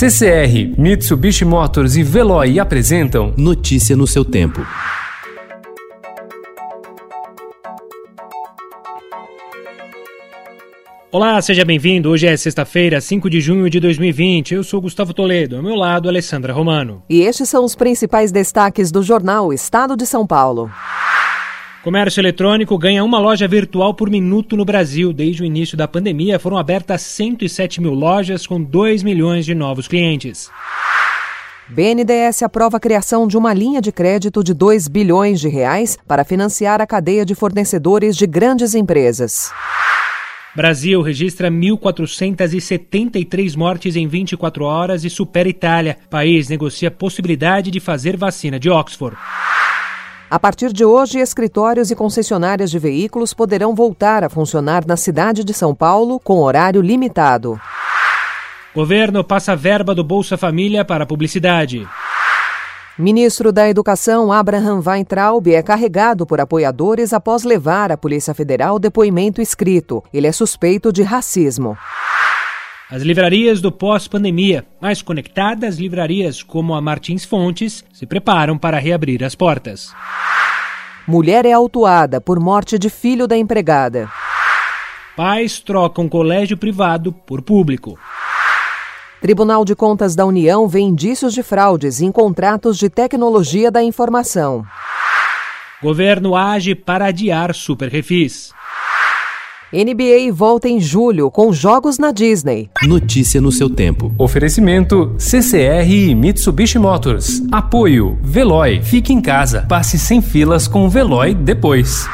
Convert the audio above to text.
CCR, Mitsubishi Motors e Veloy apresentam Notícia no seu tempo. Olá, seja bem-vindo. Hoje é sexta-feira, 5 de junho de 2020. Eu sou Gustavo Toledo, ao meu lado, Alessandra Romano. E estes são os principais destaques do jornal Estado de São Paulo. Comércio eletrônico ganha uma loja virtual por minuto no Brasil. Desde o início da pandemia, foram abertas 107 mil lojas com 2 milhões de novos clientes. BNDES aprova a criação de uma linha de crédito de 2 bilhões de reais para financiar a cadeia de fornecedores de grandes empresas. Brasil registra 1.473 mortes em 24 horas e supera Itália. País negocia possibilidade de fazer vacina de Oxford. A partir de hoje, escritórios e concessionárias de veículos poderão voltar a funcionar na cidade de São Paulo com horário limitado. Governo passa verba do Bolsa Família para publicidade. Ministro da Educação Abraham Weintraub é carregado por apoiadores após levar à Polícia Federal depoimento escrito. Ele é suspeito de racismo. As livrarias do pós-pandemia, mais conectadas livrarias como a Martins Fontes, se preparam para reabrir as portas. Mulher é autuada por morte de filho da empregada. Pais trocam colégio privado por público. Tribunal de Contas da União vê indícios de fraudes em contratos de tecnologia da informação. Governo age para adiar Super Refis. NBA volta em julho com jogos na Disney. Notícia no seu tempo. Oferecimento CCR e Mitsubishi Motors. Apoio Veloy. Fique em casa. Passe sem filas com o Veloy depois.